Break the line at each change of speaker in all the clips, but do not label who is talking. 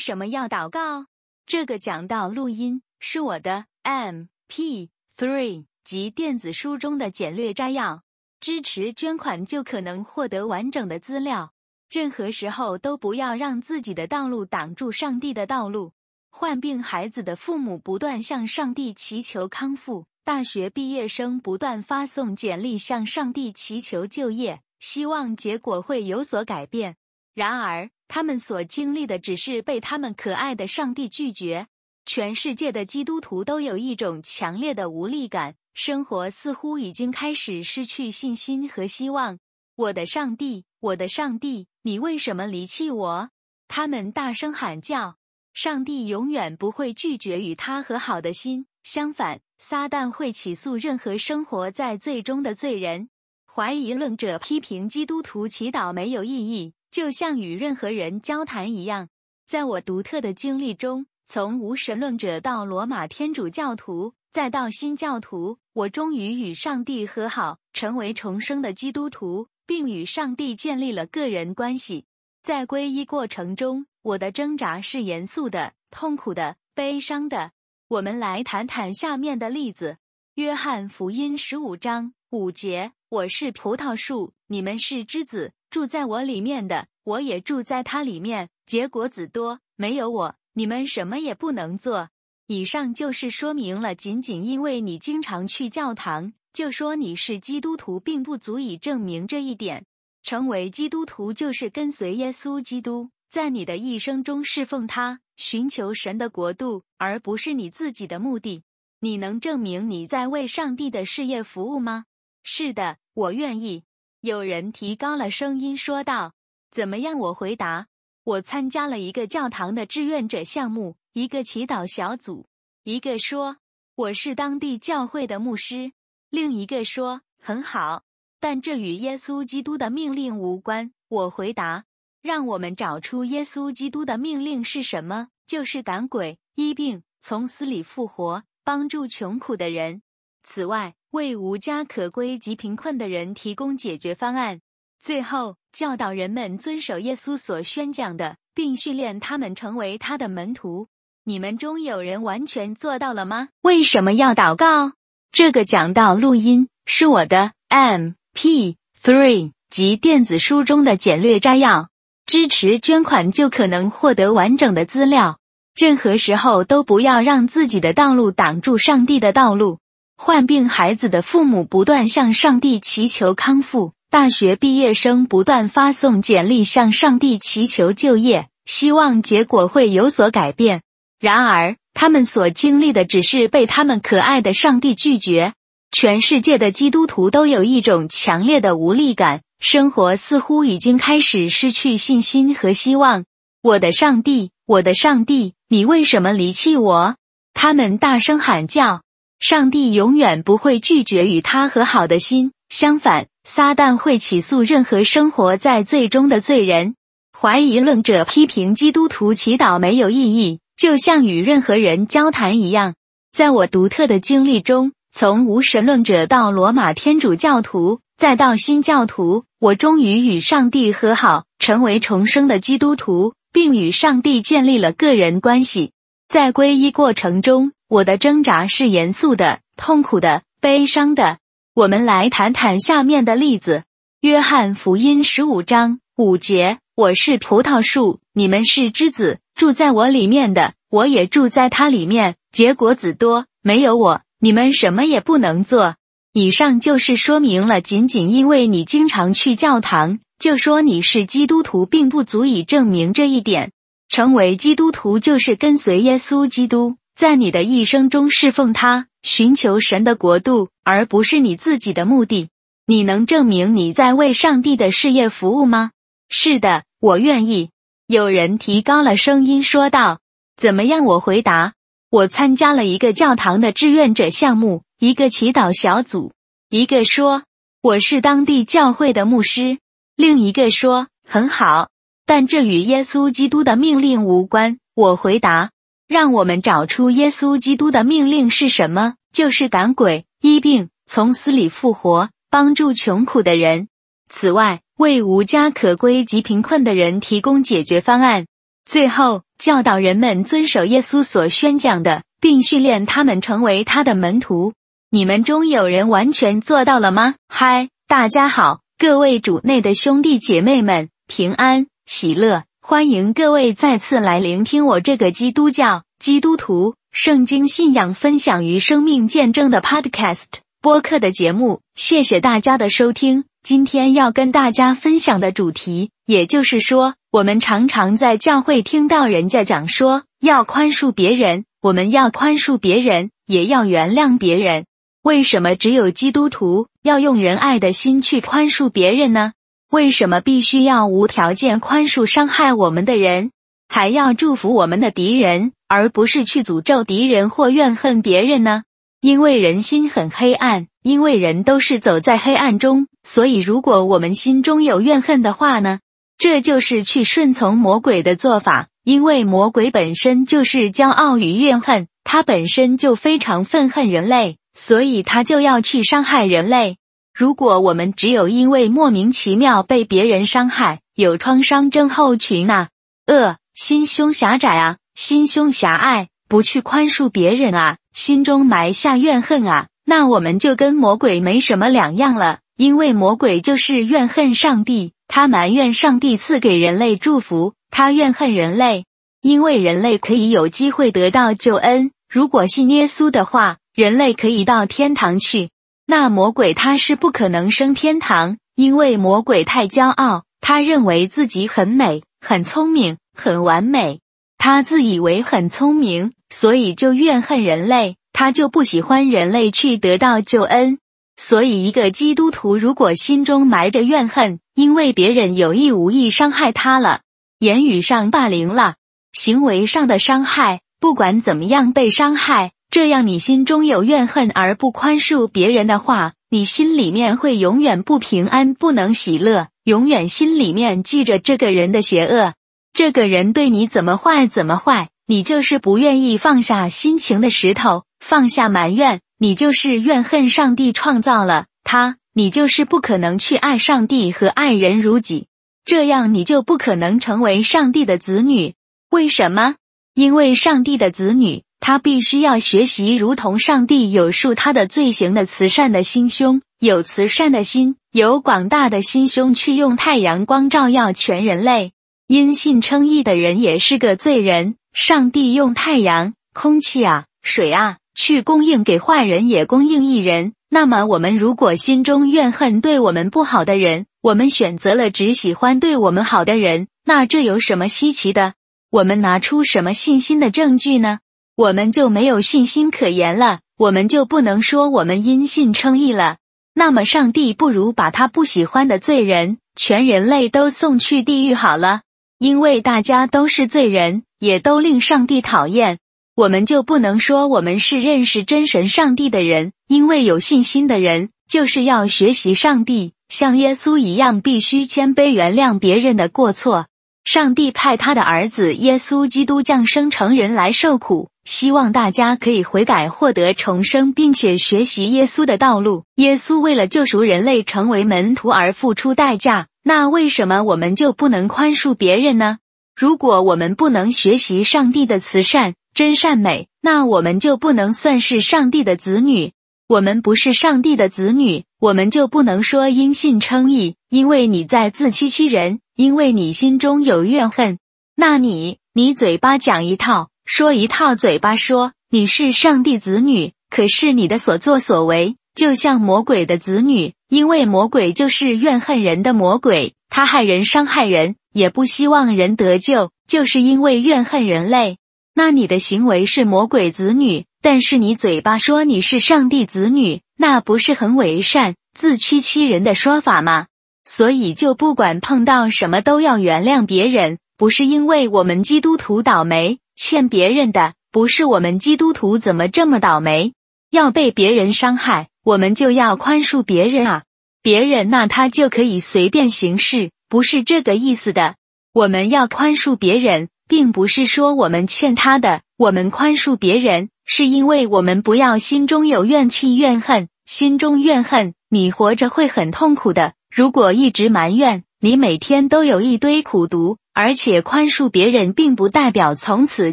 什么要祷告？这个讲道录音是我的 MP3 及电子书中的简略摘要。支持捐款就可能获得完整的资料。任何时候都不要让自己的道路挡住上帝的道路。患病孩子的父母不断向上帝祈求康复，大学毕业生不断发送简历向上帝祈求就业，希望结果会有所改变。然而，他们所经历的只是被他们可爱的上帝拒绝。全世界的基督徒都有一种强烈的无力感，生活似乎已经开始失去信心和希望。我的上帝，我的上帝，你为什么离弃我？他们大声喊叫。上帝永远不会拒绝与他和好的心，相反，撒旦会起诉任何生活在罪中的罪人。怀疑论者批评基督徒祈祷没有意义，就像与任何人交谈一样。在我独特的经历中，从无神论者到罗马天主教徒，再到新教徒，我终于与上帝和好，成为重生的基督徒，并与上帝建立了个人关系。在皈依过程中，我的挣扎是严肃的、痛苦的、悲伤的。我们来谈谈下面的例子：约翰福音十五章五节：“我是葡萄树，你们是枝子，住在我里面的，我也住在它里面，结果子多。没有我，你们什么也不能做。”以上就是说明了，仅仅因为你经常去教堂，就说你是基督徒，并不足以证明这一点。成为基督徒就是跟随耶稣基督。在你的一生中侍奉他，寻求神的国度，而不是你自己的目的。你能证明你在为上帝的事业服务吗？是的，我愿意。有人提高了声音说道：“怎么样？”我回答：“我参加了一个教堂的志愿者项目，一个祈祷小组。”一个说：“我是当地教会的牧师。”另一个说：“很好，但这与耶稣基督的命令无关。”我回答。让我们找出耶稣基督的命令是什么？就是赶鬼、医病、从死里复活、帮助穷苦的人。此外，为无家可归及贫困的人提供解决方案。最后，教导人们遵守耶稣所宣讲的，并训练他们成为他的门徒。你们中有人完全做到了吗？为什么要祷告？这个讲道录音是我的 MP3 及电子书中的简略摘要。支持捐款就可能获得完整的资料。任何时候都不要让自己的道路挡住上帝的道路。患病孩子的父母不断向上帝祈求康复，大学毕业生不断发送简历向上帝祈求就业，希望结果会有所改变。然而，他们所经历的只是被他们可爱的上帝拒绝。全世界的基督徒都有一种强烈的无力感。生活似乎已经开始失去信心和希望。我的上帝，我的上帝，你为什么离弃我？他们大声喊叫。上帝永远不会拒绝与他和好的心，相反，撒旦会起诉任何生活在罪中的罪人。怀疑论者批评基督徒祈祷没有意义，就像与任何人交谈一样。在我独特的经历中，从无神论者到罗马天主教徒。再到新教徒，我终于与上帝和好，成为重生的基督徒，并与上帝建立了个人关系。在皈依过程中，我的挣扎是严肃的、痛苦的、悲伤的。我们来谈谈下面的例子：约翰福音十五章五节：“我是葡萄树，你们是枝子，住在我里面的，我也住在它里面，结果子多。没有我，你们什么也不能做。”以上就是说明了，仅仅因为你经常去教堂，就说你是基督徒，并不足以证明这一点。成为基督徒就是跟随耶稣基督，在你的一生中侍奉他，寻求神的国度，而不是你自己的目的。你能证明你在为上帝的事业服务吗？是的，我愿意。有人提高了声音说道：“怎么样？”我回答：“我参加了一个教堂的志愿者项目。”一个祈祷小组，一个说我是当地教会的牧师，另一个说很好，但这与耶稣基督的命令无关。我回答：让我们找出耶稣基督的命令是什么，就是赶鬼、医病、从死里复活、帮助穷苦的人。此外，为无家可归及贫困的人提供解决方案。最后，教导人们遵守耶稣所宣讲的，并训练他们成为他的门徒。你们中有人完全做到了吗？嗨，大家好，各位主内的兄弟姐妹们，平安喜乐！欢迎各位再次来聆听我这个基督教基督徒圣经信仰分享与生命见证的 Podcast 播客的节目。谢谢大家的收听。今天要跟大家分享的主题，也就是说，我们常常在教会听到人家讲说要宽恕别人，我们要宽恕别人，也要原谅别人。为什么只有基督徒要用仁爱的心去宽恕别人呢？为什么必须要无条件宽恕伤害我们的人，还要祝福我们的敌人，而不是去诅咒敌人或怨恨别人呢？因为人心很黑暗，因为人都是走在黑暗中，所以如果我们心中有怨恨的话呢，这就是去顺从魔鬼的做法。因为魔鬼本身就是骄傲与怨恨，他本身就非常愤恨人类。所以他就要去伤害人类。如果我们只有因为莫名其妙被别人伤害，有创伤症候群呐，恶心胸狭窄啊，心胸狭隘，不去宽恕别人啊，心中埋下怨恨啊，那我们就跟魔鬼没什么两样了。因为魔鬼就是怨恨上帝，他埋怨上帝赐给人类祝福，他怨恨人类，因为人类可以有机会得到救恩。如果信耶稣的话。人类可以到天堂去，那魔鬼他是不可能升天堂，因为魔鬼太骄傲，他认为自己很美、很聪明、很完美，他自以为很聪明，所以就怨恨人类，他就不喜欢人类去得到救恩。所以，一个基督徒如果心中埋着怨恨，因为别人有意无意伤害他了，言语上霸凌了，行为上的伤害，不管怎么样被伤害。这样，你心中有怨恨而不宽恕别人的话，你心里面会永远不平安，不能喜乐，永远心里面记着这个人的邪恶，这个人对你怎么坏怎么坏，你就是不愿意放下心情的石头，放下埋怨，你就是怨恨上帝创造了他，你就是不可能去爱上帝和爱人如己，这样你就不可能成为上帝的子女。为什么？因为上帝的子女。他必须要学习，如同上帝有恕他的罪行的慈善的心胸，有慈善的心，有广大的心胸，去用太阳光照耀全人类。因信称义的人也是个罪人，上帝用太阳、空气啊、水啊，去供应给坏人，也供应义人。那么，我们如果心中怨恨对我们不好的人，我们选择了只喜欢对我们好的人，那这有什么稀奇的？我们拿出什么信心的证据呢？我们就没有信心可言了，我们就不能说我们因信称义了。那么，上帝不如把他不喜欢的罪人，全人类都送去地狱好了，因为大家都是罪人，也都令上帝讨厌。我们就不能说我们是认识真神上帝的人，因为有信心的人就是要学习上帝，像耶稣一样，必须谦卑，原谅别人的过错。上帝派他的儿子耶稣基督降生成人来受苦。希望大家可以悔改，获得重生，并且学习耶稣的道路。耶稣为了救赎人类，成为门徒而付出代价。那为什么我们就不能宽恕别人呢？如果我们不能学习上帝的慈善、真善美，那我们就不能算是上帝的子女。我们不是上帝的子女，我们就不能说因信称义，因为你在自欺欺人，因为你心中有怨恨。那你，你嘴巴讲一套。说一套，嘴巴说你是上帝子女，可是你的所作所为就像魔鬼的子女，因为魔鬼就是怨恨人的魔鬼，他害人、伤害人，也不希望人得救，就是因为怨恨人类。那你的行为是魔鬼子女，但是你嘴巴说你是上帝子女，那不是很伪善、自欺欺人的说法吗？所以就不管碰到什么都要原谅别人，不是因为我们基督徒倒霉。欠别人的不是我们基督徒怎么这么倒霉，要被别人伤害，我们就要宽恕别人啊！别人那他就可以随便行事，不是这个意思的。我们要宽恕别人，并不是说我们欠他的，我们宽恕别人是因为我们不要心中有怨气、怨恨，心中怨恨，你活着会很痛苦的。如果一直埋怨，你每天都有一堆苦读，而且宽恕别人并不代表从此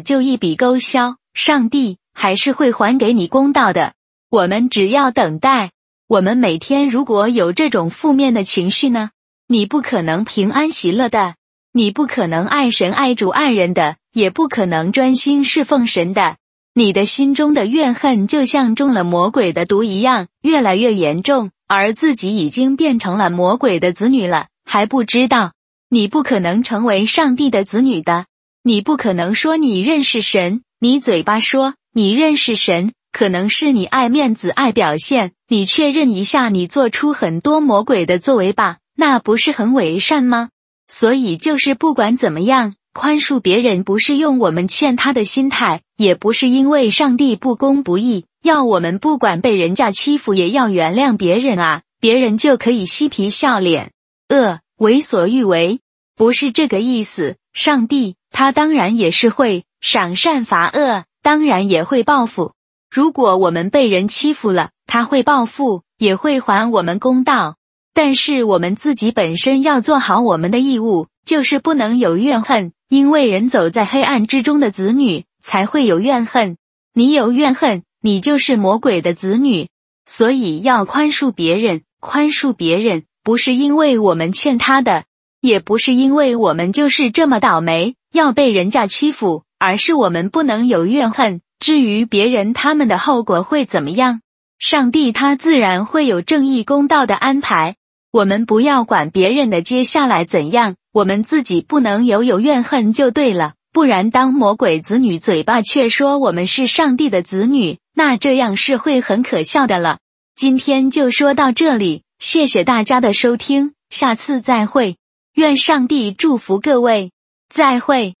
就一笔勾销，上帝还是会还给你公道的。我们只要等待。我们每天如果有这种负面的情绪呢？你不可能平安喜乐的，你不可能爱神爱主爱人的，也不可能专心侍奉神的。你的心中的怨恨就像中了魔鬼的毒一样，越来越严重，而自己已经变成了魔鬼的子女了，还不知道。你不可能成为上帝的子女的，你不可能说你认识神，你嘴巴说你认识神。可能是你爱面子、爱表现，你确认一下，你做出很多魔鬼的作为吧，那不是很伪善吗？所以就是不管怎么样，宽恕别人不是用我们欠他的心态，也不是因为上帝不公不义，要我们不管被人家欺负也要原谅别人啊，别人就可以嬉皮笑脸，呃为所欲为，不是这个意思。上帝他当然也是会赏善罚恶，当然也会报复。如果我们被人欺负了，他会报复，也会还我们公道。但是我们自己本身要做好我们的义务，就是不能有怨恨，因为人走在黑暗之中的子女才会有怨恨。你有怨恨，你就是魔鬼的子女。所以要宽恕别人，宽恕别人不是因为我们欠他的，也不是因为我们就是这么倒霉要被人家欺负，而是我们不能有怨恨。至于别人他们的后果会怎么样，上帝他自然会有正义公道的安排。我们不要管别人的接下来怎样，我们自己不能有有怨恨就对了。不然，当魔鬼子女嘴巴却说我们是上帝的子女，那这样是会很可笑的了。今天就说到这里，谢谢大家的收听，下次再会。愿上帝祝福各位，再会。